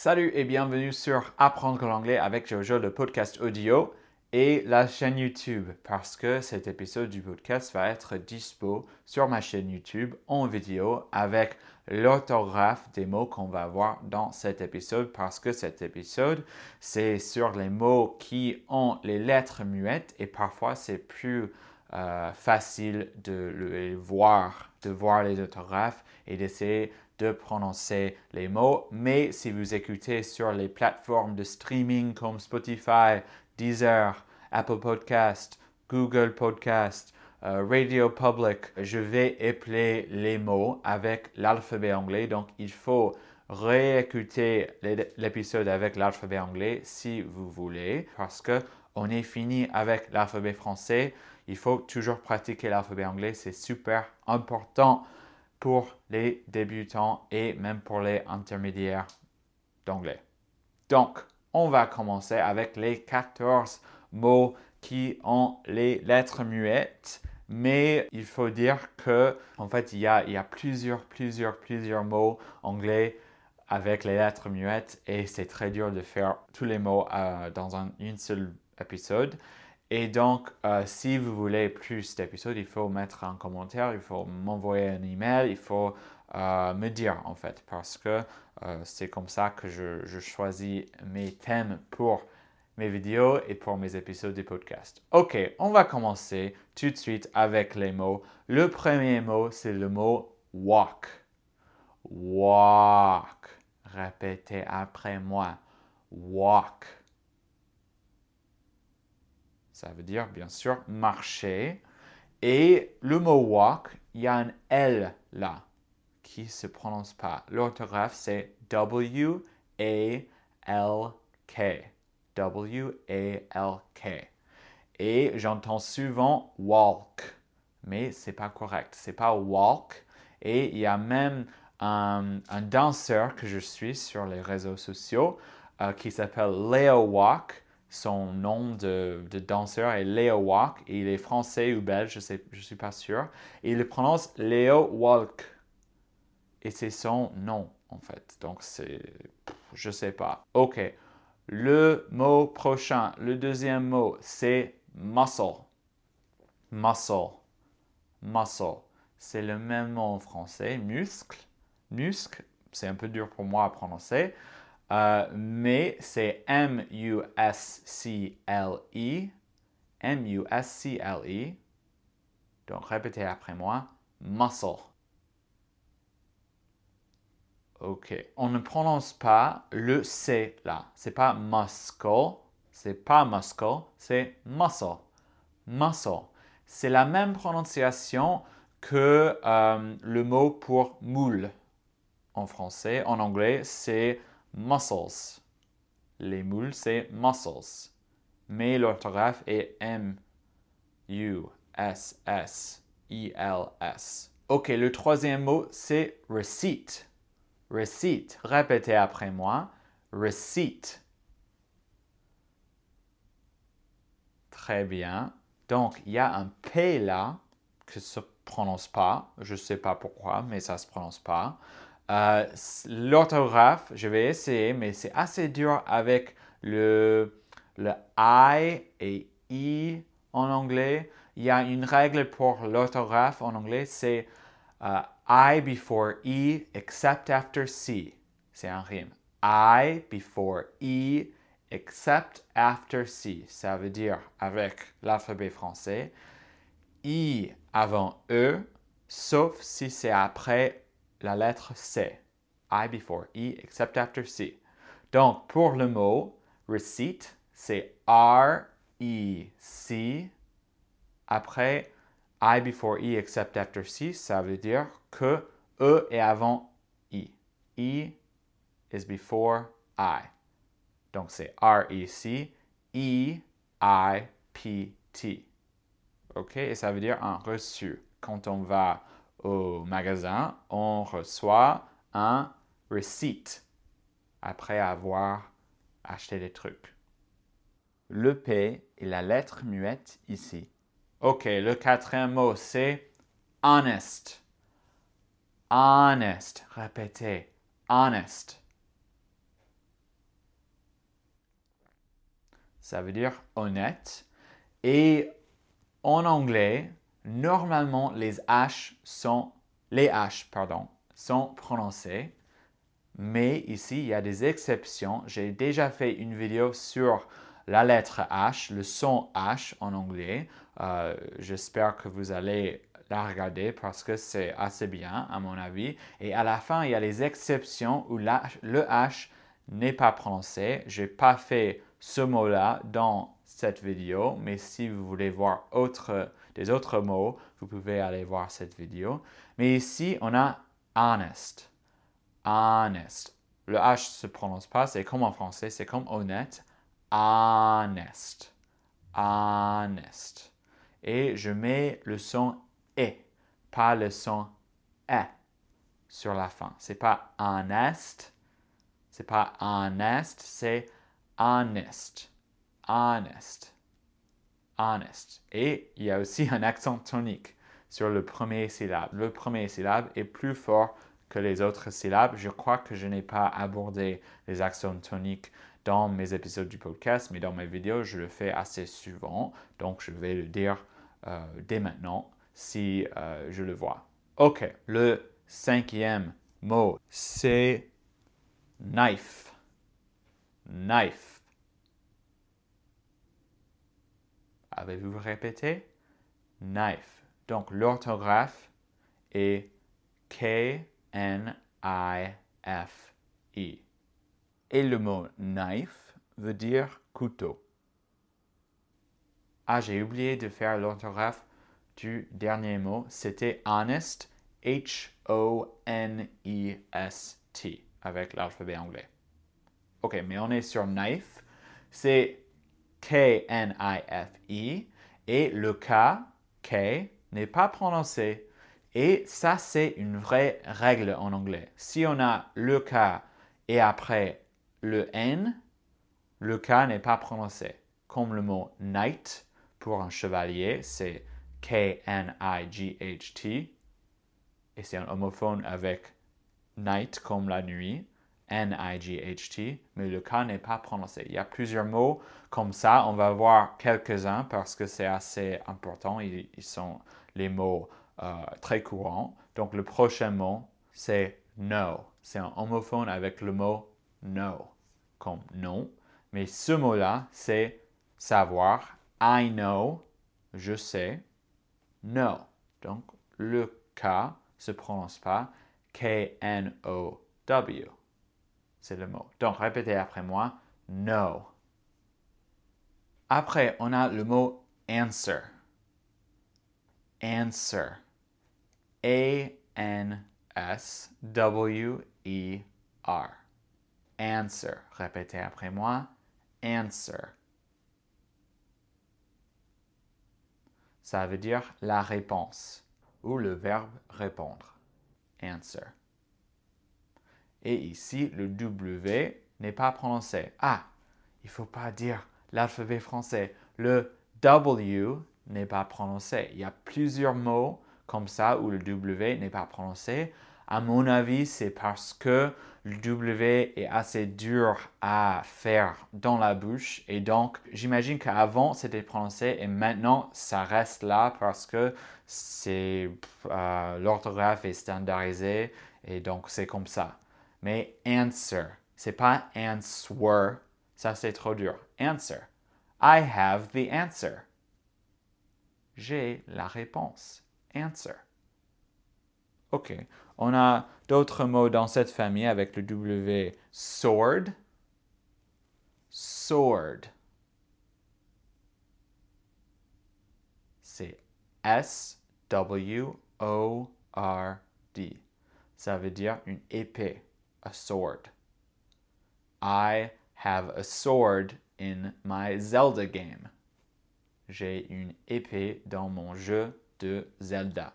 Salut et bienvenue sur Apprendre l'anglais avec Jojo, le podcast audio et la chaîne YouTube parce que cet épisode du podcast va être dispo sur ma chaîne YouTube en vidéo avec l'orthographe des mots qu'on va voir dans cet épisode parce que cet épisode c'est sur les mots qui ont les lettres muettes et parfois c'est plus euh, facile de les voir, de voir les orthographes et d'essayer de prononcer les mots. Mais si vous écoutez sur les plateformes de streaming comme Spotify, Deezer, Apple Podcast, Google Podcast, euh, Radio Public, je vais épeler les mots avec l'alphabet anglais. Donc, il faut réécouter l'épisode avec l'alphabet anglais si vous voulez, parce que on est fini avec l'alphabet français. Il faut toujours pratiquer l'alphabet anglais, c'est super important pour les débutants et même pour les intermédiaires d'anglais. Donc, on va commencer avec les 14 mots qui ont les lettres muettes. Mais il faut dire que, en fait, il y a, plusieurs, plusieurs, plusieurs mots anglais avec les lettres muettes et c'est très dur de faire tous les mots euh, dans un une seul épisode. Et donc, euh, si vous voulez plus d'épisodes, il faut mettre un commentaire, il faut m'envoyer un email, il faut euh, me dire en fait, parce que euh, c'est comme ça que je, je, choisis mes thèmes pour mes vidéos et pour mes épisodes de podcast. Ok, on va commencer tout de suite avec les mots. Le premier mot, c'est le mot walk. Walk. Répétez après moi. Walk. Ça veut dire, bien sûr, marcher. Et le mot walk, il y a un L là qui ne se prononce pas. L'orthographe, c'est W-A-L-K. W-A-L-K. Et j'entends souvent walk, mais c'est pas correct. C'est pas walk. Et il y a même un, danseur que je suis sur les réseaux sociaux euh, qui s'appelle Leo Walk son nom de, danseur est Leo Walk et il est français ou belge, je ne suis pas sûr. Il le prononce Leo Walk. Et c'est son nom en fait. Donc c'est, je ne sais pas. Ok. Le mot prochain, le deuxième mot, c'est muscle. Muscle. Muscle. C'est le même mot en français, muscle. Muscle, c'est un peu dur pour moi à prononcer. Euh, mais c'est M-U-S-C-L-E. M-U-S-C-L-E. Donc répétez après moi. Muscle. OK. On ne prononce pas le C là. C'est pas muscle. C'est pas muscle. C'est muscle. Muscle. C'est la même prononciation que euh, le mot pour moule en français. En anglais, c'est muscles. Les moules, c'est muscles. Mais l'orthographe est M-U-S-S-I-L-S. Ok, le troisième mot, c'est receipt. Receipt. Répétez après moi. Receipt. Très bien. Donc, il y a un P là que se prononce pas. Je ne sais pas pourquoi, mais ça ne se prononce pas. Euh, l'orthographe, je vais essayer, mais c'est assez dur avec le, le I et I en anglais. Il y a une règle pour l'orthographe en anglais, c'est euh, I before E except after C. C'est un rime. I before E except after C. Ça veut dire avec l'alphabet français. I avant E, sauf si c'est après la lettre C. I before E except after C. Donc, pour le mot receipt, c'est R-E-C. Après, I before E except after C, ça veut dire que E est avant E. E is before I. Donc, c'est R-E-C, E-I-P-T. OK? Et ça veut dire un reçu. Quand on va au magasin, on reçoit un receipt après avoir acheté des trucs. Le P est la lettre muette ici. Ok, le quatrième mot c'est honest. Honest. Répétez. Honest. Ça veut dire honnête. Et en anglais, normalement, les H sont, les H, pardon, sont prononcés. Mais ici, il y a des exceptions. J'ai déjà fait une vidéo sur la lettre H, le son H en anglais. Euh, j'espère que vous allez la regarder parce que c'est assez bien, à mon avis. Et à la fin, il y a les exceptions où le H n'est pas prononcé. Je n'ai pas fait ce mot-là dans cette vidéo, mais si vous voulez voir autre, des autres mots, vous pouvez aller voir cette vidéo. Mais ici, on a honest. Honest. Le H ne se prononce pas, c'est comme en français, c'est comme honnête. Honest. Honest. Et je mets le son E, pas le son E sur la fin. C'est pas honest, c'est pas honest, c'est honest. Honest. Honest. Et il y a aussi un accent tonique sur le premier syllabe. Le premier syllabe est plus fort que les autres syllabes. Je crois que je n'ai pas abordé les accents toniques dans mes épisodes du podcast, mais dans mes vidéos, je le fais assez souvent. Donc, je vais le dire euh, dès maintenant si euh, je le vois. OK, le cinquième mot, c'est knife. Knife. Avez-vous répété? Knife. Donc l'orthographe est K-N-I-F-E. Et le mot knife veut dire couteau. Ah, j'ai oublié de faire l'orthographe du dernier mot. C'était honest, H-O-N-E-S-T, avec l'alphabet anglais. OK, mais on est sur knife. C'est K-N-I-F-E. Et le K, K, n'est pas prononcé. Et ça, c'est une vraie règle en anglais. Si on a le K et après le N, le K n'est pas prononcé. Comme le mot knight pour un chevalier, c'est K-N-I-G-H-T. Et c'est un homophone avec night comme la nuit. N-I-G-H-T, mais le K n'est pas prononcé. Il y a plusieurs mots comme ça. On va voir quelques-uns parce que c'est assez important. Ils, sont les mots euh, très courants. Donc, le prochain mot, c'est no. C'est un homophone avec le mot no, comme non. Mais ce mot-là, c'est savoir. I know, je sais. No. Donc, le K se prononce pas K-N-O-W. C'est le mot. Donc, répétez après moi. No. Après, on a le mot answer. Answer. A-N-S-W-E-R. Answer. Répétez après moi. Answer. Ça veut dire la réponse ou le verbe répondre. Answer. Et ici, le W n'est pas prononcé. Ah, il ne faut pas dire l'alphabet français. Le W n'est pas prononcé. Il y a plusieurs mots comme ça où le W n'est pas prononcé. À mon avis, c'est parce que le W est assez dur à faire dans la bouche et donc j'imagine qu'avant c'était prononcé et maintenant ça reste là parce que c'est euh, l'orthographe est standardisée et donc c'est comme ça. Mais answer, c'est pas answer, ça c'est trop dur. Answer. I have the answer. J'ai la réponse. Answer. OK. On a d'autres mots dans cette famille avec le W. Sword. Sword. C'est S-W-O-R-D. Ça veut dire une épée, a sword. I have a sword in my Zelda game. J'ai une épée dans mon jeu de Zelda.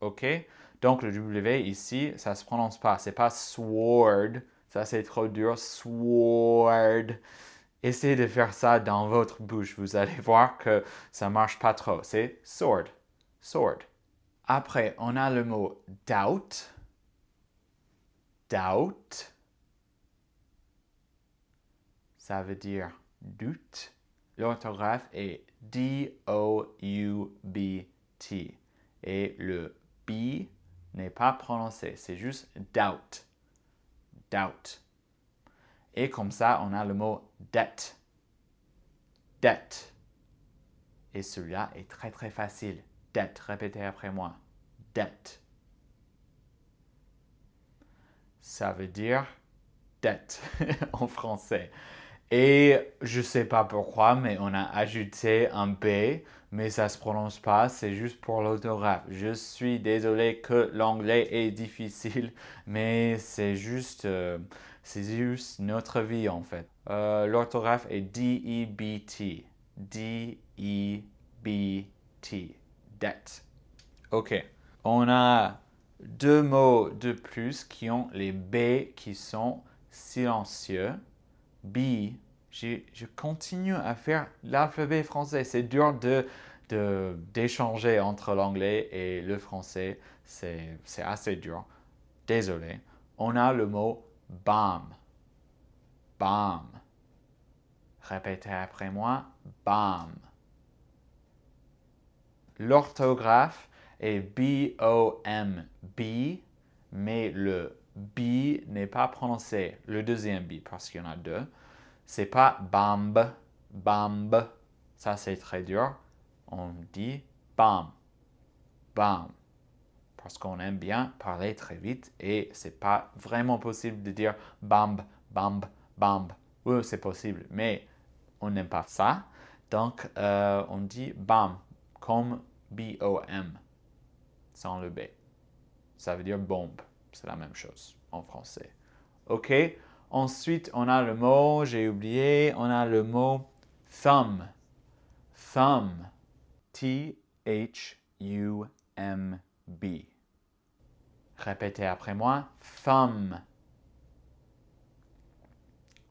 OK? Donc le W ici, ça se prononce pas. C'est pas sword. Ça, c'est trop dur. Sword. Essayez de faire ça dans votre bouche. Vous allez voir que ça marche pas trop. C'est sword. Sword. Après, on a le mot doubt. Doubt. ça veut dire doute. L'orthographe est D-O-U-B-T. Et le B n'est pas prononcé, c'est juste doubt. Doubt. Et comme ça, on a le mot dette. Dette. Et celui-là est très très facile. Dette. Répétez après moi. Dette. Ça veut dire dette en français. Et je sais pas pourquoi, mais on a ajouté un B, mais ça se prononce pas, c'est juste pour l'orthographe. Je suis désolé que l'anglais est difficile, mais c'est juste, euh, juste notre vie en fait. Euh, l'orthographe est D-E-B-T. D-E-B-T. Debt. Ok. On a deux mots de plus qui ont les B qui sont silencieux. B, je, continue à faire l'alphabet français. C'est dur de, d'échanger entre l'anglais et le français. C'est, c'est assez dur. Désolé. On a le mot BAM. BAM. Répétez après moi. BAM. L'orthographe est B-O-M. B, mais le B n'est pas prononcé, le deuxième B, parce qu'il y en a deux. C'est pas bamb, bamb. Ça, c'est très dur. On dit bam, bam. Parce qu'on aime bien parler très vite et c'est pas vraiment possible de dire bamb, bamb, bamb. Oui, c'est possible, mais on n'aime pas ça. Donc, euh, on dit bam, comme B-O-M, sans le B. Ça veut dire bombe. C'est la même chose en français. OK? Ensuite, on a le mot, j'ai oublié, on a le mot thumb. Thumb. T-H-U-M-B. Répétez après moi. Thumb.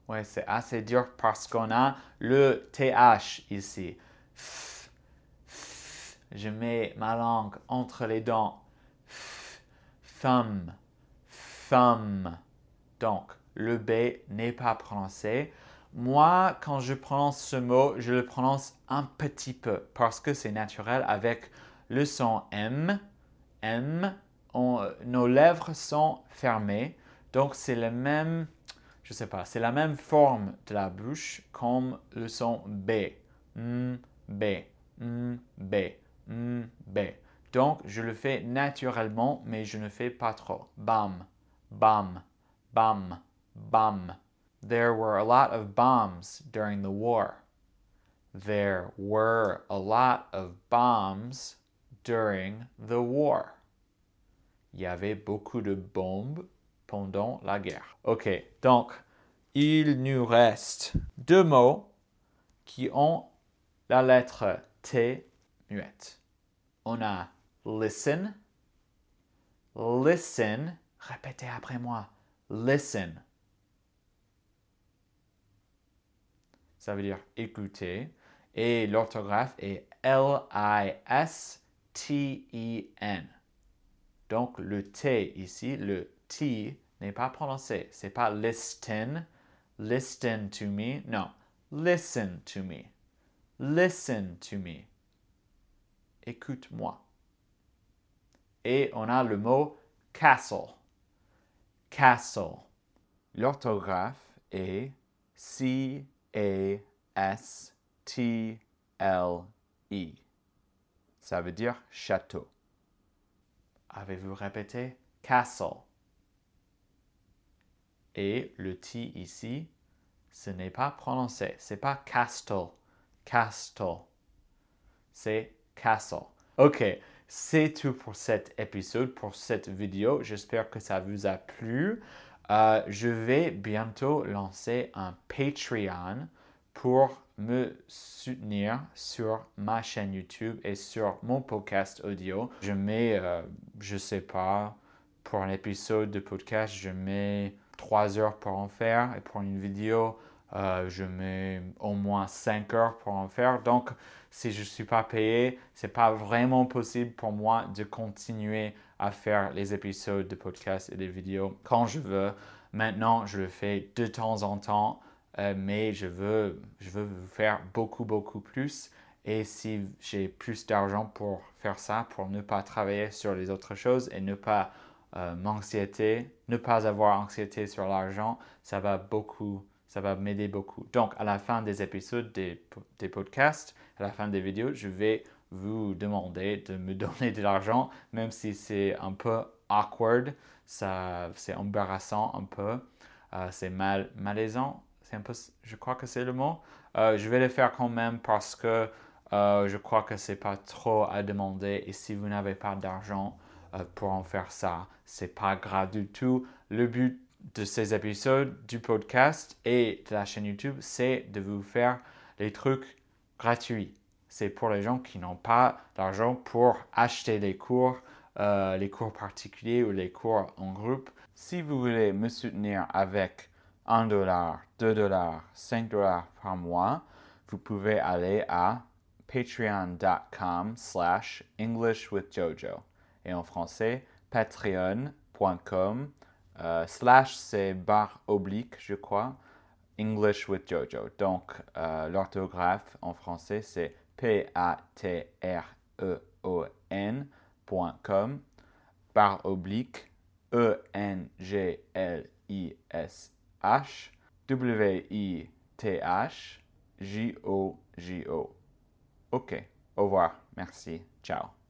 Ouais, c'est assez dur parce qu'on a le TH ici. Je mets ma langue entre les dents. Thumb thumb. Donc, le B n'est pas prononcé. Moi, quand je prononce ce mot, je le prononce un petit peu parce que c'est naturel avec le son M. M, nos lèvres sont fermées. Donc, c'est le même, je sais pas, c'est la même forme de la bouche comme le son B. M, B, M, B, M, B. Donc, je le fais naturellement, mais je ne fais pas trop. Bam, Bum, bum, bum. There were a lot of bombs during the war. There were a lot of bombs during the war. Il y avait beaucoup de bombes pendant la guerre. Ok, donc il nous reste deux mots qui ont la lettre T muette. On a listen, listen Répétez après moi. Listen. Ça veut dire écouter. Et l'orthographe est L-I-S-T-E-N. Donc le T ici, le T n'est pas prononcé. C'est pas listen, listen to me. Non, listen to me. Listen to me. Écoute-moi. Et on a le mot castle castle. L'orthographe est C-A-S-T-L-E. Ça veut dire château. Avez-vous répété castle? Et le T ici, ce n'est pas prononcé. C'est pas castle. Castle. C'est castle. OK. C'est tout pour cet épisode, pour cette vidéo. J'espère que ça vous a plu. Euh, je vais bientôt lancer un Patreon pour me soutenir sur ma chaîne YouTube et sur mon podcast audio. Je mets, euh, je sais pas, pour un épisode de podcast, je mets trois heures pour en faire et pour une vidéo, euh, je mets au moins 5 heures pour en faire. Donc, si je ne suis pas payé, ce n'est pas vraiment possible pour moi de continuer à faire les épisodes de podcast et des vidéos quand je veux. Maintenant, je le fais de temps en temps. euh, mais je veux, je veux faire beaucoup, beaucoup plus. Et si j'ai plus d'argent pour faire ça, pour ne pas travailler sur les autres choses et ne pas euh, m'anxiéter, ne pas avoir anxiété sur l'argent, ça va beaucoup, ça va m'aider beaucoup. Donc, à la fin des épisodes des, podcasts, à la fin des vidéos, je vais vous demander de me donner de l'argent, même si c'est un peu awkward, c'est embarrassant un peu, euh, c'est mal, malaisant, un peu, je crois que c'est le mot. Euh, je vais le faire quand même parce que euh, je crois que c'est pas trop à demander et si vous n'avez pas d'argent pour en faire ça, c'est pas grave du tout. Le but de ces épisodes du podcast et de la chaîne YouTube, c'est de vous faire les trucs gratuits c'est pour les gens qui n'ont pas d'argent pour acheter les cours, euh, les cours particuliers ou les cours en groupe. Si vous voulez me soutenir avec 1 dollar, 2 dollars, 5 dollars par mois, vous pouvez aller à patreon.com slash English with Jojo. Et en français, patreon.com euh, slash c'est barre oblique, je crois, English with Jojo. Donc, euh, l'orthographe en français, c'est P-A-T-R-E-O-N.com par oblique E-N-G-L-I-S-H W-I-T-H J-O-J-O. Ok, au revoir, merci, ciao.